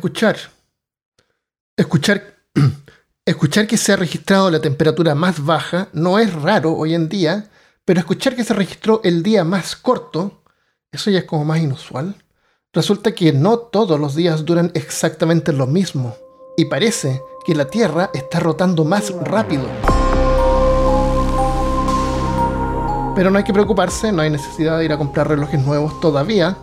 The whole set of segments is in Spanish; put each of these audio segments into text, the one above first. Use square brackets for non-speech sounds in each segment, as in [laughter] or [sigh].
escuchar. Escuchar, [clears throat] escuchar que se ha registrado la temperatura más baja no es raro hoy en día, pero escuchar que se registró el día más corto, eso ya es como más inusual. Resulta que no todos los días duran exactamente lo mismo, y parece que la Tierra está rotando más rápido. Pero no hay que preocuparse, no hay necesidad de ir a comprar relojes nuevos todavía.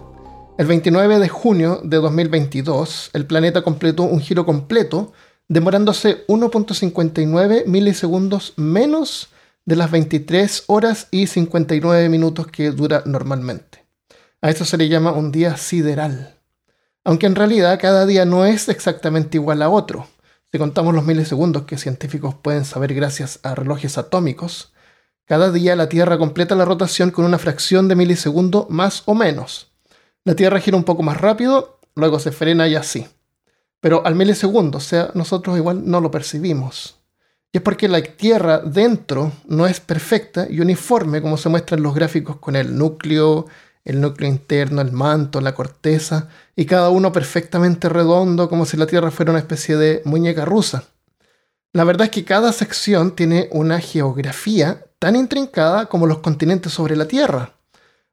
El 29 de junio de 2022, el planeta completó un giro completo, demorándose 1.59 milisegundos menos de las 23 horas y 59 minutos que dura normalmente. A esto se le llama un día sideral. Aunque en realidad cada día no es exactamente igual a otro. Si contamos los milisegundos que científicos pueden saber gracias a relojes atómicos, cada día la Tierra completa la rotación con una fracción de milisegundo más o menos. La Tierra gira un poco más rápido, luego se frena y así. Pero al milisegundo, o sea, nosotros igual no lo percibimos. Y es porque la Tierra dentro no es perfecta y uniforme como se muestra en los gráficos con el núcleo, el núcleo interno, el manto, la corteza, y cada uno perfectamente redondo como si la Tierra fuera una especie de muñeca rusa. La verdad es que cada sección tiene una geografía tan intrincada como los continentes sobre la Tierra.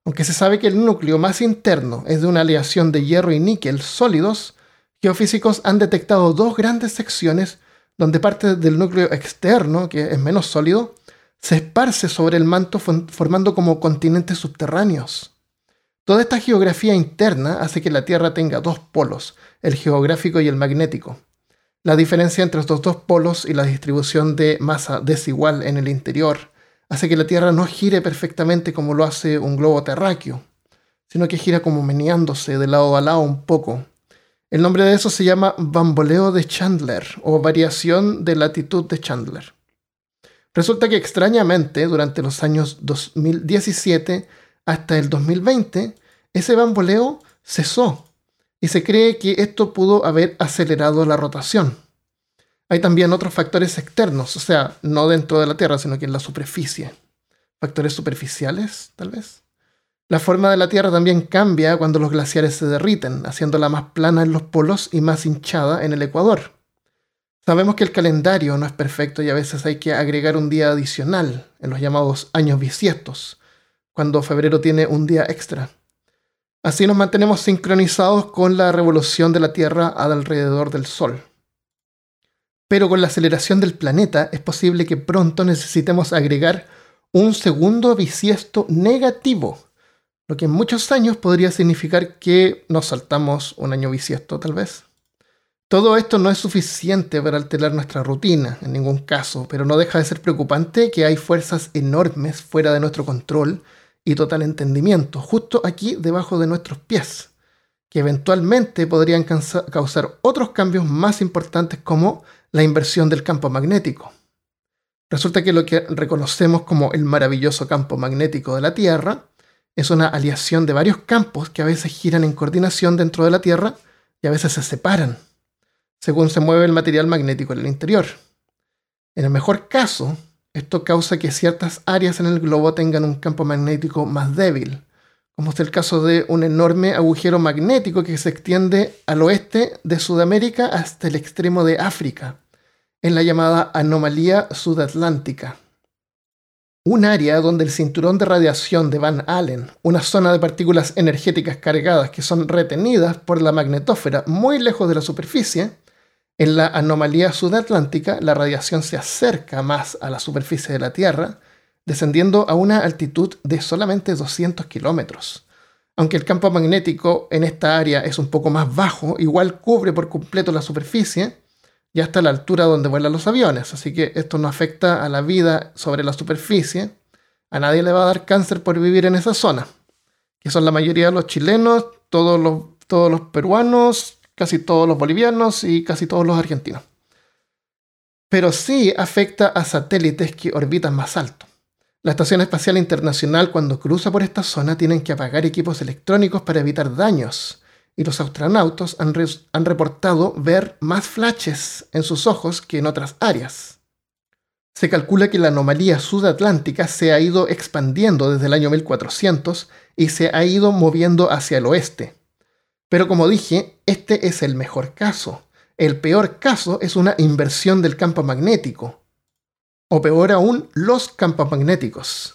Aunque se sabe que el núcleo más interno es de una aleación de hierro y níquel sólidos, geofísicos han detectado dos grandes secciones donde parte del núcleo externo, que es menos sólido, se esparce sobre el manto formando como continentes subterráneos. Toda esta geografía interna hace que la Tierra tenga dos polos, el geográfico y el magnético. La diferencia entre estos dos polos y la distribución de masa desigual en el interior hace que la Tierra no gire perfectamente como lo hace un globo terráqueo, sino que gira como meneándose de lado a lado un poco. El nombre de eso se llama bamboleo de Chandler o variación de latitud de Chandler. Resulta que extrañamente, durante los años 2017 hasta el 2020, ese bamboleo cesó y se cree que esto pudo haber acelerado la rotación. Hay también otros factores externos, o sea, no dentro de la Tierra, sino que en la superficie. Factores superficiales, tal vez. La forma de la Tierra también cambia cuando los glaciares se derriten, haciéndola más plana en los polos y más hinchada en el ecuador. Sabemos que el calendario no es perfecto y a veces hay que agregar un día adicional en los llamados años bisiestos, cuando febrero tiene un día extra. Así nos mantenemos sincronizados con la revolución de la Tierra alrededor del Sol pero con la aceleración del planeta es posible que pronto necesitemos agregar un segundo bisiesto negativo, lo que en muchos años podría significar que nos saltamos un año bisiesto tal vez. Todo esto no es suficiente para alterar nuestra rutina, en ningún caso, pero no deja de ser preocupante que hay fuerzas enormes fuera de nuestro control y total entendimiento, justo aquí debajo de nuestros pies, que eventualmente podrían causar otros cambios más importantes como la inversión del campo magnético. Resulta que lo que reconocemos como el maravilloso campo magnético de la Tierra es una aleación de varios campos que a veces giran en coordinación dentro de la Tierra y a veces se separan, según se mueve el material magnético en el interior. En el mejor caso, esto causa que ciertas áreas en el globo tengan un campo magnético más débil, como es el caso de un enorme agujero magnético que se extiende al oeste de Sudamérica hasta el extremo de África, en la llamada anomalía sudatlántica. Un área donde el cinturón de radiación de Van Allen, una zona de partículas energéticas cargadas que son retenidas por la magnetósfera muy lejos de la superficie, en la anomalía sudatlántica la radiación se acerca más a la superficie de la Tierra, descendiendo a una altitud de solamente 200 kilómetros. Aunque el campo magnético en esta área es un poco más bajo, igual cubre por completo la superficie, ya está a la altura donde vuelan los aviones, así que esto no afecta a la vida sobre la superficie. A nadie le va a dar cáncer por vivir en esa zona, que son la mayoría de los chilenos, todos los, todos los peruanos, casi todos los bolivianos y casi todos los argentinos. Pero sí afecta a satélites que orbitan más alto. La Estación Espacial Internacional cuando cruza por esta zona tienen que apagar equipos electrónicos para evitar daños y los astronautas han, reportado ver más flashes en sus ojos que en otras áreas. Se calcula que la anomalía sudatlántica se ha ido expandiendo desde el año 1400 y se ha ido moviendo hacia el oeste. Pero como dije, este es el mejor caso. El peor caso es una inversión del campo magnético. O peor aún, los campos magnéticos.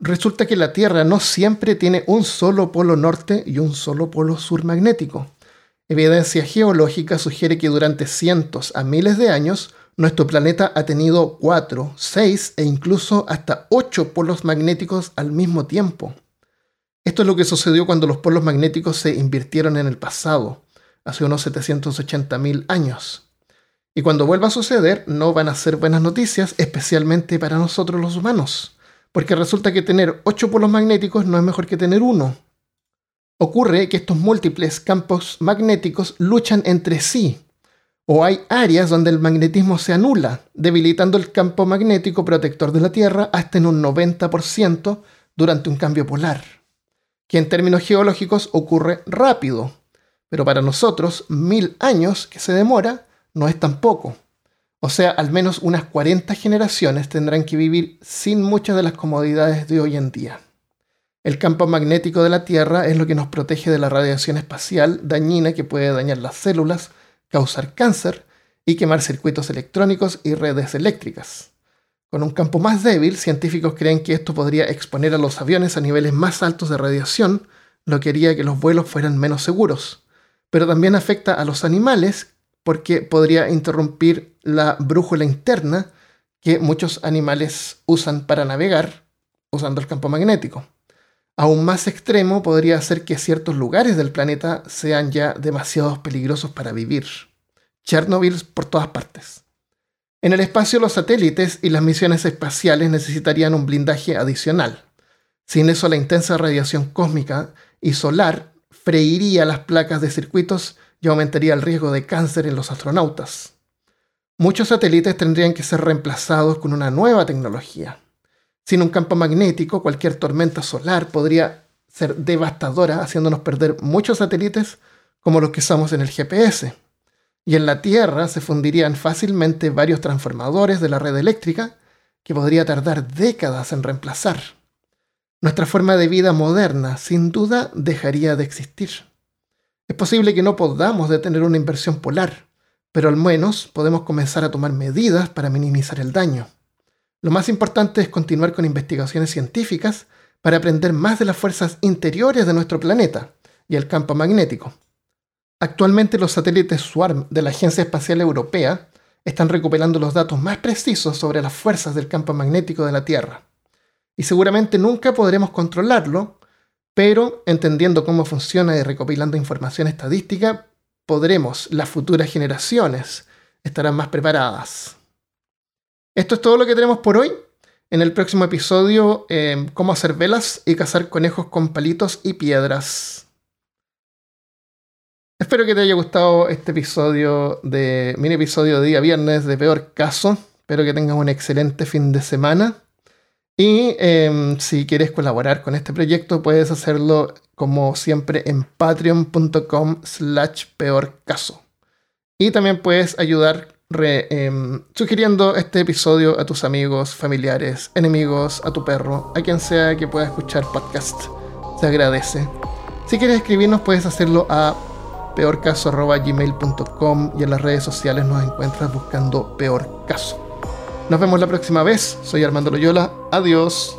Resulta que la Tierra no siempre tiene un solo polo norte y un solo polo sur magnético. Evidencia geológica sugiere que durante cientos a miles de años nuestro planeta ha tenido cuatro, seis e incluso hasta ocho polos magnéticos al mismo tiempo. Esto es lo que sucedió cuando los polos magnéticos se invirtieron en el pasado, hace unos 780.000 años. Y cuando vuelva a suceder, no van a ser buenas noticias, especialmente para nosotros los humanos, porque resulta que tener 8 polos magnéticos no es mejor que tener uno. Ocurre que estos múltiples campos magnéticos luchan entre sí, o hay áreas donde el magnetismo se anula, debilitando el campo magnético protector de la Tierra hasta en un 90% durante un cambio polar, que en términos geológicos ocurre rápido, pero para nosotros, mil años que se demora no es tan poco. O sea, al menos unas 40 generaciones tendrán que vivir sin muchas de las comodidades de hoy en día. El campo magnético de la Tierra es lo que nos protege de la radiación espacial dañina que puede dañar las células, causar cáncer y quemar circuitos electrónicos y redes eléctricas. Con un campo más débil, científicos creen que esto podría exponer a los aviones a niveles más altos de radiación, lo que haría que los vuelos fueran menos seguros pero también afecta a los animales porque podría interrumpir la brújula interna que muchos animales usan para navegar usando el campo magnético. Aún más extremo podría hacer que ciertos lugares del planeta sean ya demasiado peligrosos para vivir. Chernobyl por todas partes. En el espacio los satélites y las misiones espaciales necesitarían un blindaje adicional. Sin eso la intensa radiación cósmica y solar freiría las placas de circuitos y aumentaría el riesgo de cáncer en los astronautas. Muchos satélites tendrían que ser reemplazados con una nueva tecnología. Sin un campo magnético, cualquier tormenta solar podría ser devastadora, haciéndonos perder muchos satélites como los que usamos en el GPS. Y en la Tierra se fundirían fácilmente varios transformadores de la red eléctrica que podría tardar décadas en reemplazar nuestra forma de vida moderna sin duda dejaría de existir. Es posible que no podamos detener una inversión polar, pero al menos podemos comenzar a tomar medidas para minimizar el daño. Lo más importante es continuar con investigaciones científicas para aprender más de las fuerzas interiores de nuestro planeta y el campo magnético. Actualmente los satélites SWARM de la Agencia Espacial Europea están recuperando los datos más precisos sobre las fuerzas del campo magnético de la Tierra y seguramente nunca podremos controlarlo, pero entendiendo cómo funciona y recopilando información estadística, podremos, las futuras generaciones, estarán más preparadas. Esto es todo lo que tenemos por hoy. En el próximo episodio, em, cómo hacer velas y cazar conejos con palitos y piedras. Espero que te haya gustado este episodio de mini episodio de día viernes de peor caso. Espero que tengas un excelente fin de semana. Y em, si quieres colaborar con este proyecto, puedes hacerlo como siempre en patreon.com slash peor caso. Y también puedes ayudar em, sugiriendo este episodio a tus amigos, familiares, enemigos, a tu perro, a quien sea que pueda escuchar podcast. Se agradece. Si quieres escribirnos, puedes hacerlo a peorcaso.gmail.com y en las redes sociales nos encuentras buscando Peor Caso. Nos vemos la próxima vez. Soy Armando Loyola. Adiós.